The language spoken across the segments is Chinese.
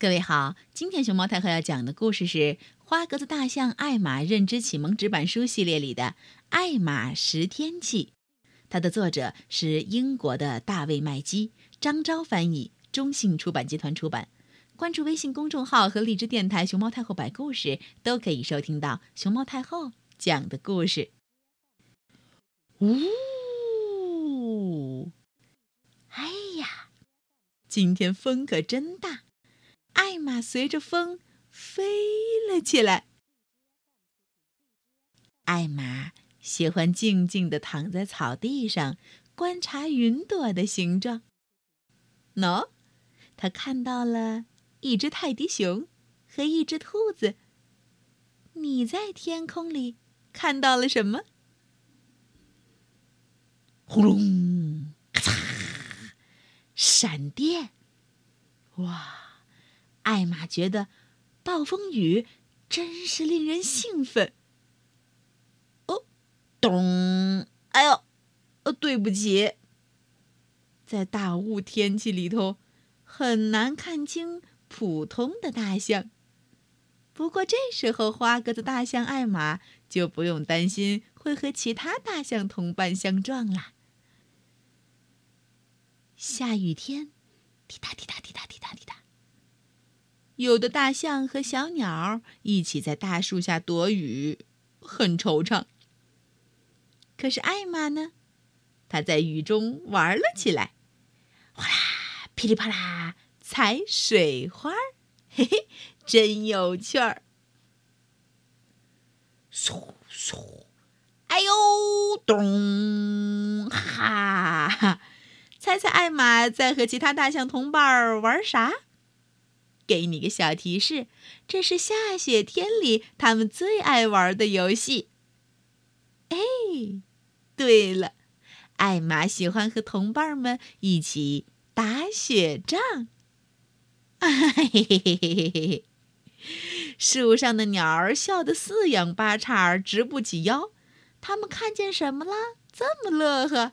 各位好，今天熊猫太后要讲的故事是《花格子大象艾玛认知启蒙纸板书》系列里的《艾玛识天气》，它的作者是英国的大卫麦基，张昭翻译，中信出版集团出版。关注微信公众号和荔枝电台“熊猫太后摆故事”，都可以收听到熊猫太后讲的故事。呜，哎呀，今天风可真大！艾玛随着风飞了起来。艾玛喜欢静静地躺在草地上，观察云朵的形状。喏，他看到了一只泰迪熊和一只兔子。你在天空里看到了什么？轰隆，咔嚓，闪电！哇！艾玛觉得暴风雨真是令人兴奋。哦，咚！哎呦，呃，对不起。在大雾天气里头，很难看清普通的大象。不过这时候，花格子大象艾玛就不用担心会和其他大象同伴相撞了。下雨天，滴答滴答。有的大象和小鸟一起在大树下躲雨，很惆怅。可是艾玛呢？她在雨中玩了起来，哗啦，噼里啪啦，踩水花，嘿嘿，真有趣儿。嗖嗖，哎呦，咚，哈哈！猜猜艾玛在和其他大象同伴玩啥？给你个小提示，这是下雪天里他们最爱玩的游戏。哎，对了，艾玛喜欢和同伴们一起打雪仗。嘿嘿嘿嘿嘿嘿！树上的鸟儿笑得四仰八叉，直不起腰。他们看见什么了？这么乐呵？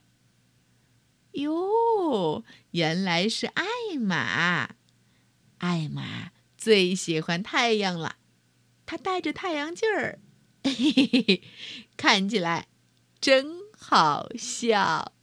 哟，原来是艾玛。艾玛最喜欢太阳了，她戴着太阳镜儿，嘿嘿嘿，看起来真好笑。